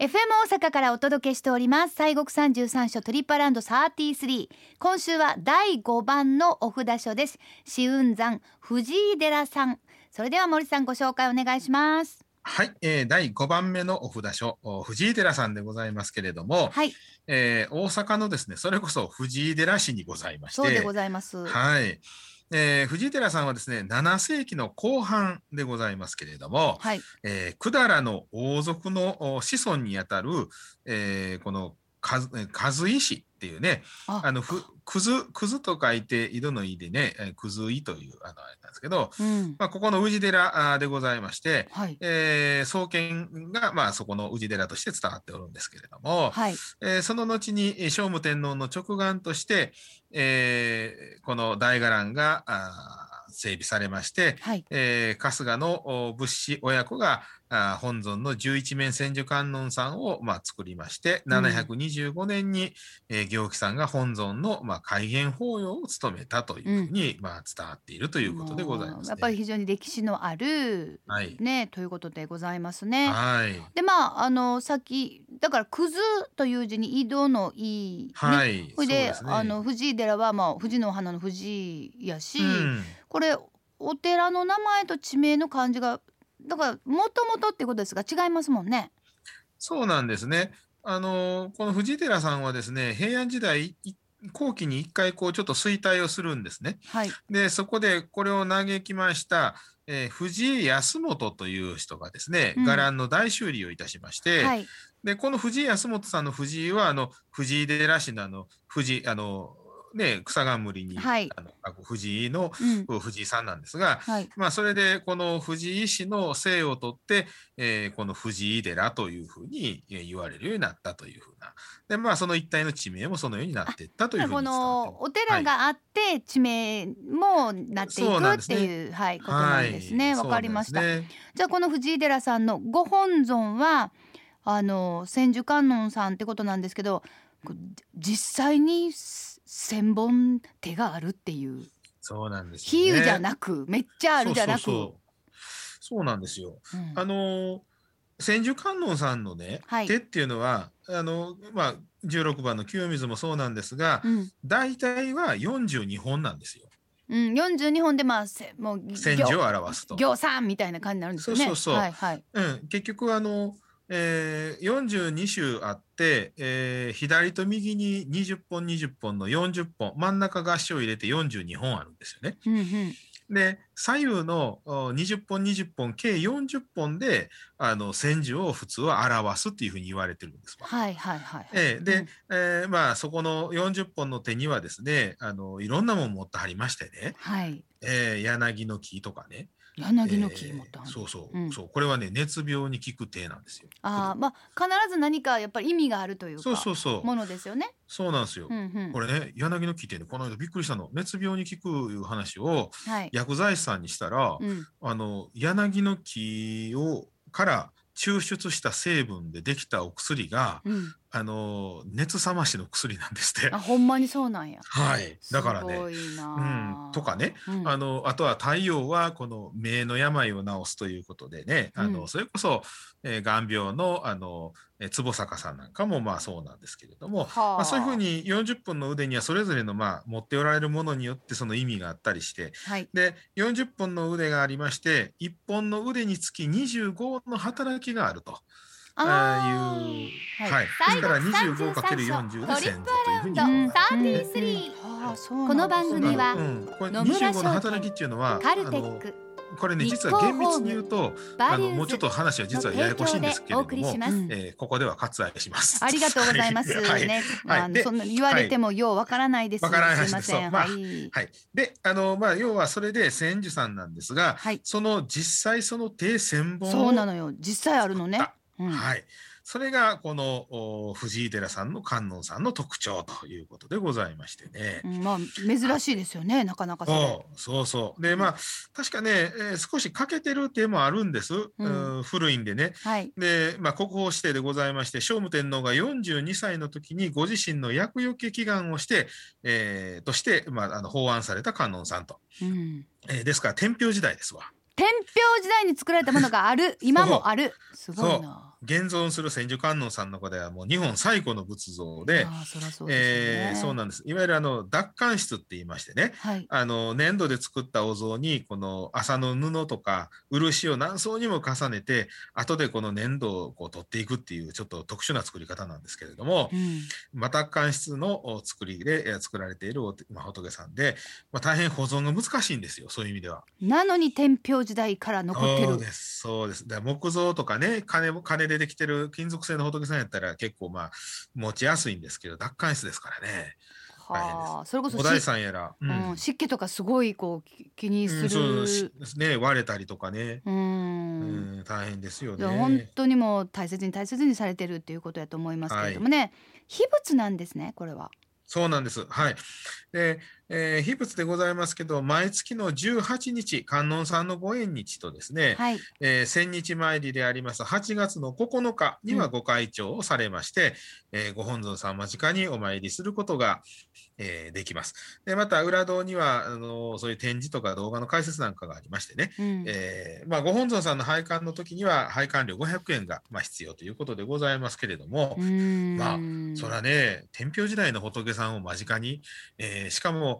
FM 大阪からお届けしております。西国三十三所トリップアラウンド33今週は第5番のお札所です。紫雲山藤井寺さん。それでは森さんご紹介お願いします。はい、えー、第5番目のお札所。藤井寺さんでございますけれども、はい。えー、大阪のですねそれこそ藤井寺市にございまして。そうでございます。はいえー、藤井寺さんはですね7世紀の後半でございますけれども、はい。えー、百済の王族の子孫にあたる、えー、この和石っていうねあ。あのふくずくずと書いて井戸の井でねえーくずいというあのあれなんですけど、うん。まあ、ここの宇治寺でございまして、はい。えー創建が、まあ、そこの宇治寺として伝わっておるんですけれども、はい。えーその後にえー聖武天皇の直眼として、えーこの大伽藍が整備されまして、はい。えー春日のお仏師親子があー本尊の十一面千手観音さんを、まあ、作りまして、うん。725年に、えー行基さんが本尊の、まあ、開元法要を務めたというふうに、まあ、伝わっているということでございます、ね。やっぱり非常に歴史のあるはい、ねということでございますね。はい。でまああのさっきだからくずという字に井戸の井ね。はい、それでね。あの藤井寺はまあ藤の花の藤やし、うん。これお寺の名前と地名の漢字がだからもともとってことですが違いますもんね。そうなんですね。あのこの藤井寺さんはですね平安時代い後期に一回こうちょっと衰退をするんですね。はい。でそこでこれを嘆きました、えー藤井康元という人がですねうん伽藍の大修理をいたしまして、はい。でこの藤井康元さんの藤井はあの藤井寺市のあの藤井あのね草冠に、はいあのあ藤井のうん。藤井さんなんですが、はい。まあ、それでこの藤井氏の姓を取って、えーこの藤井寺というふうにえー言われるようになったというふうな。で、まあ、その一帯の地名もそのようになっていったというふうこに伝わってのお寺があって地名もなっていくっていう、はいことなんですね。わ、はいかりました。ねじゃあこの藤井寺さんのご本尊はあの千手観音さんってことなんですけど実際に千本手があるっていうそうなんですよね。比喩じゃなくめっちゃあるじゃなくそうそうそうそうなんですよ。うんあのー千手観音さんのね、はい手っていうのはあの、まあ、16番の清水もそうなんですが、うん大体は42本なんですよ。うん、42本でまあせもう千手を表すと。行さんみたいな感じになるんですよね。そうそうそうはいはい。うん、結局あの、えー、42種あって、えー左と右に20本20本の40本真ん中合唱入れて42本あるんですよね。うんうん。で左右のお20本20本計40本であの千手を普通は表すっていうふうに言われてるんですわ。はいはいはい。えーで、うんえーまあそこの40本の手にはですねあのいろんなもん持ってはりましてね、はい。えー柳の木とかね柳の木そうそう、うんそうこれはね熱病に効く手なんですよ。ああまあ必ず何かやっぱり意味があるというかそうそうそうものですよね。そうなんですよ。うんうん。これね柳の木ってねこの間びっくりしたの熱病に効くいう話をはい。薬剤師さんにしたら、うん。あの柳の木をから抽出した成分でできたお薬がうん。あの熱冷ましの薬なんですってあ。ほんまにそうなんや。はいだからねすごいなうあ。ん、とかね、うん。あのあとは太陽はこの目の病を治すということでね、あのうんそれこそ、えー、眼病のあのえー坪坂さんなんかもまあそうなんですけれども、はあまあ、そういうふうに40本の腕にはそれぞれのまあ持っておられるものによってその意味があったりしてはい。で40本の腕がありまして1本の腕につき25の働きがあると。ああーいう。はい。はい、ですから 25×40 で1000座というふうにうん。33あーそうこのなん。ですね番組はうん、これ野村25の働きっていうのはカルテあのックこれね日実は厳密に言うとあのもうちょっと話は実はややこしいん。ですけれのども提供でお送りしますうん。えーここでは割愛します。ありがとうございますはいね。はいであのそん。な言われてもようわからないです。わからないすいまあはい。はい、であのまあ要はそれで千手さん。なん。ですが、はい。その実際その定千本をそうなのよ。実際あるのねあ。うん。はい、それがこのお藤井寺さんの観音さんの特徴ということでございましてね。うんまあ珍しいですよね。なかなかそうそうそうでまあ確かね、えー少し欠けてる点もあるんです、うんうん古いんでね。はい。で、まあ、国宝指定でございまして聖武天皇が42歳の時にご自身の厄除け祈願をして、えーとして、まあ、あの法案された観音さんと、うん。えーですから天平時代ですわ。天平時代に作られたものがある。今もある。すごいな。現存する千手観音さんの中ではもう日本最古の仏像で、そう。えーそうなんです。いわゆるあの奪還室って言いましてね、はい。あの粘土で作ったお像にこの麻の布とか漆を何層にも重ねて後でこの粘土をこう取っていくっていうちょっと特殊な作り方なんですけれども、うん。まあ、奪還室のお作りでえー作られているおまあ、仏さんで、まあ、大変保存が難しいんですよそういう意味では。なのに天平時代から残ってる。そうですそうです。木造とかね金も金でできてる金属製の仏さんやったら結構まあ持ちやすいんですけど奪還室ですからねはあ、それこそお大し、さんやら。ううん、湿気とかすごいこうき気にすうんそうしる。ね割れたりとかね、う。うんん、大変ですよいや本ね。当にもう大切に大切にされてるっていうことやと思いますけれどもね、秘仏なんですねこれは。そうなんです。はい。で、えー、秘仏でございますけど、毎月の18日、観音さんのご縁日とですね、はい。えー千日参りであります8月の9日にはご開帳をされまして、えーご本尊さん間近にお参りすることが、えーできます。で、また裏堂にはあのそういう展示とか動画の解説なんかがありましてね、うん。えーまあ、ご本尊さんの拝観の時には拝観料500円が、まあ、必要ということでございますけれども、まあそれはね、天平時代の仏さんを間近に、えーしかも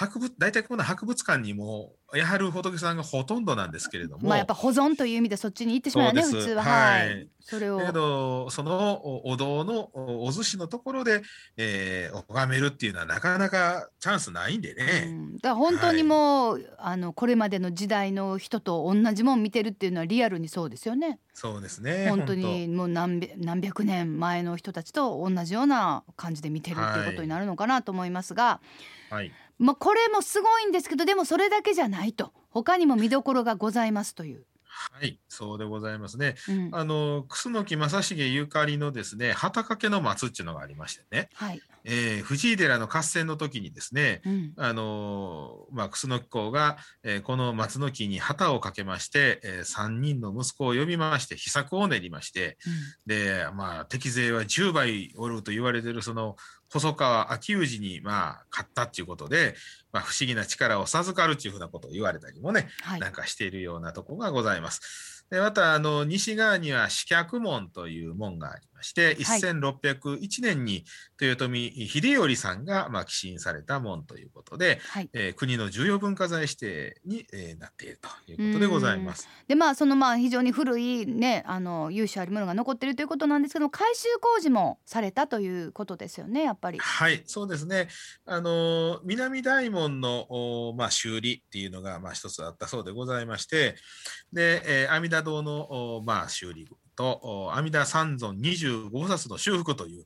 博物、大体この博物館にも、やはる仏さんがほとんどなんですけれども、まあやっぱ保存という意味でそっちに行ってしまうよね普通は。ははいい。それをだけ。ど、そのおお堂のおお寿司のところで、えー、拝めるっていうのはなかなかチャンスないんでうね。ん、だから本当にもう、あのこれまでの時代の人と同じもん見てるっていうのはリアルにそうですよね。そうですね。本当にもう何百何百年前の人たちと同じような感じで見てるっていうことになるのかなと思いますが。はい。まあこれもすごいんですけどでもそれだけじゃないと他にも見どころがございますという。はい、そうでございますね。うん、あの、楠木正成ゆかりのですね、旗掛けの松っていうのがありましてね、はい。えー藤井寺の合戦の時にですね、うん。あのーまあ、楠木公が、えーこの松の木に旗をかけまして、え3人の息子を呼びまして、秘策を練りまして、で、まあ、敵勢は10倍おると言われているその細川秋氏に、まあ、勝ったっていうことで、まあ、不思議な力を授かるっていうふうなことを言われたりもね、はい。なんかしているようなところがございます。でまたあの西側には四脚門という門がありまして、はい1601年に豊臣秀頼さんがまあ寄進された門ということで、はい。えー国の重要文化財指定に、えーなっているということでございます。でまあそのまあ非常に古いねあの由緒あるものが残ってるということなんですけども改修工事もされたということですよねやっぱり。はい、そうですね。あのー南大門の、おまあ、修理っていうのが、まあ、一つあったそうでございまして、で、えー阿弥陀堂の、おまあ、修理と、お阿弥陀三尊25冊の修復という、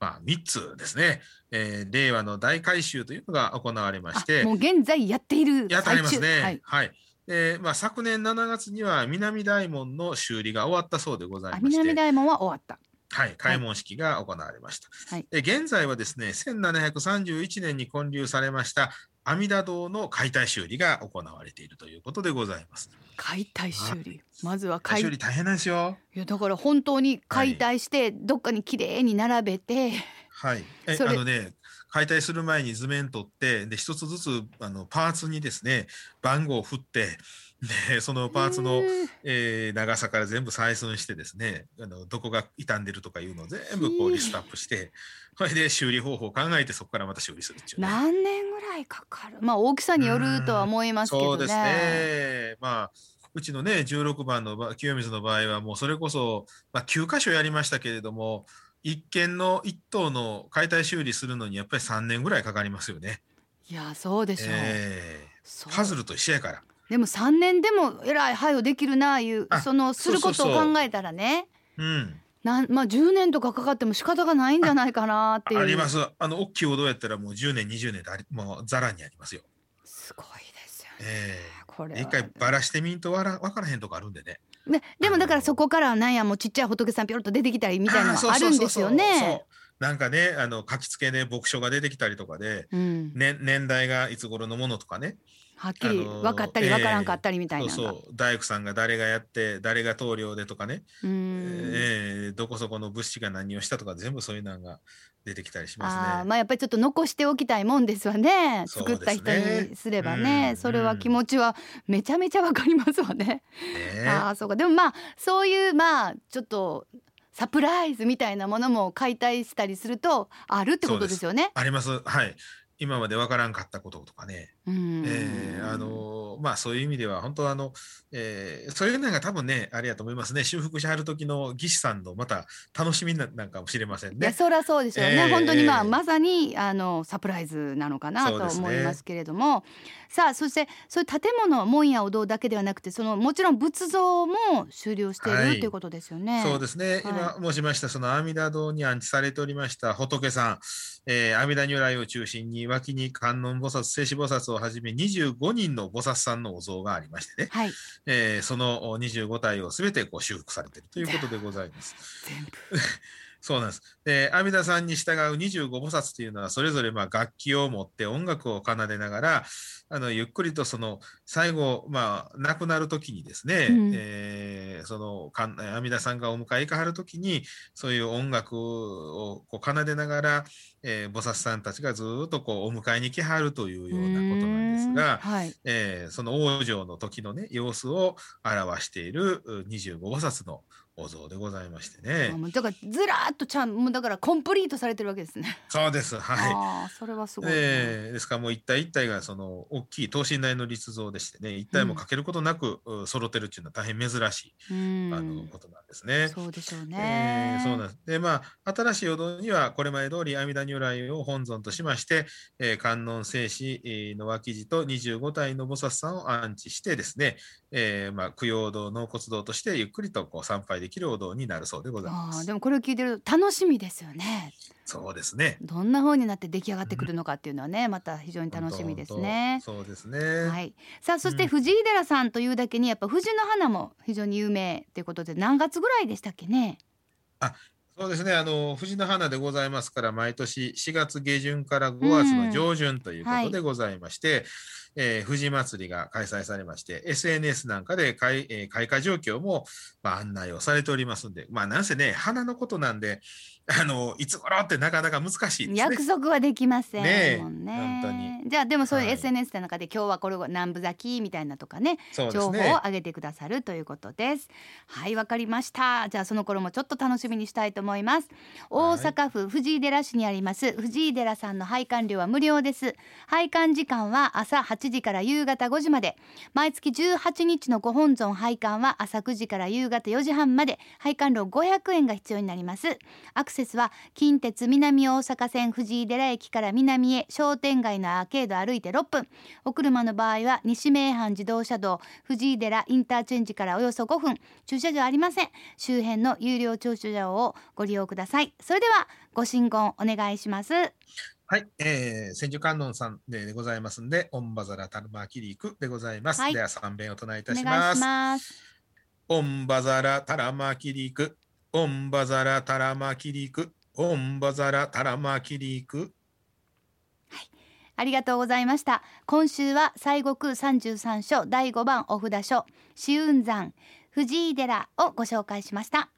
まあ、3つですね、えー令和の大改修というのが行われまして、あもう現在やっているやってありますね。はい。はい。でまあ、昨年7月には南大門の修理が終わったそうでございあまして、南大門は終わった。はい、開門式が行われました。はいで現在はですね、1731年に建立されました阿弥陀堂の解体修理が行われているということでございます。解体修理。まずは解体解修理大変なんですよ。いやだから本当に解体してどっかに綺麗に並べて、はい。えそれあのね、解体する前に図面取って、で一つずつあのパーツにですね、番号を振って、でそのパーツのえー長さから全部採寸してですね、あのどこが傷んでるとかいうのを全部こうリストアップして、それで修理方法を考えてそこからまた修理するっていう、ね。何年ぐらいかかる？まあ大きさによるとは思いますけどね。そうですね。まあ、うちのね、16番の場清水の場合は、もうそれこそ、まあ、9箇所やりましたけれども、一軒の一棟の解体修理するのにやっぱり3年ぐらいかかりますよね。いやそうでしょう。ええそうパズルと一緒やから。でも3年でもえらい配慮できるなあいうあそのすることを考えたらねうん。なんまあ10年とかかかっても仕方がないんじゃないかなっていうあります。あの、大きいお堂やったらもう10年、20年でありもうざらにありますよ。すごいですよね。え。これはえ一回ばらしてみんとわら分からへんとこあるんでね。ね、でもだからそこからなんやもうちっちゃい仏さんピョロッと出てきたりみたいなのがあるんですよね。なんかね、あの書き付けで牧書が出てきたりとかで、うん、ね、年代がいつ頃のものとかね、はっきりあのー分かったり分からんかったりみたいなのが。そう大工さんが誰がやって誰が棟梁でとかね、うんえーどこそこの物資が何をしたとか全部そういうのが出てきたりしますね。あーまあやっぱりちょっと残しておきたいもんですわね作った人にすればねうんそれは気持ちはめちゃめちゃわかりますわね。ね ああそうかでもまあそういうまあちょっとサプライズみたいなものも解体したりするとあるってことですよね。あります。はい。今までわからんかったこととかね。うん。えーあのまあそういう意味では本当あの、えーそういうのが多分ねあれやと思いますね。修復しはる時の技師さんのまた楽しみななんかもしれませんね。いやそりゃそうでしょうね、ええ本当にまあええまさにあのサプライズなのかなと思いますけれども、さあそしてそういう建物門やお堂だけではなくてそのもちろん仏像も終了している、はい。ということですよね。そうですね、はい。今申しましたその阿弥陀堂に安置されておりました仏さん、えー阿弥陀如来を中心に脇に観音菩薩聖子菩薩をはじめ25人の菩薩さんのお像がありましてね、はい。えーそのお25体をすべてこう修復されているということでございます。全部 そうなんです。で、阿弥陀さんに従う25菩薩というのは、それぞれまあ楽器を持って音楽を奏でながら、あのゆっくりとその最後、まあ、亡くなる時にですね、うん。えーその阿弥陀さんがお迎え行かはる時に、そういう音楽をこう奏でながら、えー菩薩さんたちがずーっとこうお迎えに来はるというようなことなんですが、はい、えーその往生の時のね、様子を表しているう25菩薩のお像でございましてねだからずらーっとちゃんもうだからコンプリートされてるわけですね。そうです。はい。ああそれはすごいな、えーですからもう一体一体がその大きい等身大の立像でしてね一体も欠けることなく、う揃ってるっていうのは大変珍しい、うんあのことなんですね。そうでしょうえね。ーそうなんですでまあ新しいお堂にはこれまで通り阿弥陀如来を本尊としまして、えー観音聖子えーの脇地と25体の菩薩さんを安置してですね、えーまあ、供養堂納骨堂としてゆっくりとこう参拝できるお堂になるそうでございます。ああでもこれを聞いてると楽しみですよね。そうですね。どんな風になって出来上がってくるのかっていうのはね、また非常に楽しみですね。そうですね。はい。さあそしてうん藤井寺さんというだけにやっぱ藤の花も非常に有名ということで何月ぐらいでしたっけね？そうですね。あの、藤の花でございますから、毎年4月下旬から5月の上旬ということでございまして、えー藤祭りが開催されまして、SNS なんかで開,、えー開花状況も、まあ、案内をされておりますんで、まあ、なんせね、花のことなんで、あの、いつ頃ってなかなか難しいですね約。束はできませんねえもんね。本当にじゃあでもそういうはい SNS の中で今日はこれが南部咲きみたいなとかねそうで情報を。上げてくださるということです。はい、わかりました。じゃあその頃もちょっと楽しみにしたいと思います。大阪府藤井寺市にあります藤井寺さんの拝観料は無料です。拝観時間は朝8時から夕方5時まで。毎月18日のご本尊拝観は朝9時から夕方4時半まで。拝観料500円が必要になります。アクセスは近鉄南大阪線藤井寺駅から南へ商店街のアーケード歩いて6分。お車の場合は西名阪自動車道藤井寺インターチェンジからおよそ5分駐車場ありません周辺の有料駐車場をご利用くださいそれではご神言お願いしますはい、えー、千手観音さんでございますんで、オンバザラタルマキリークでございます。はい。では三遍お唱えいたします。します。オンバザラタラマキリク、オンバザラタラマキリク、オンバザラタラマキリク。ありがとうございました。今週は西国三十三所第5番お札所紫雲山藤井寺をご紹介しました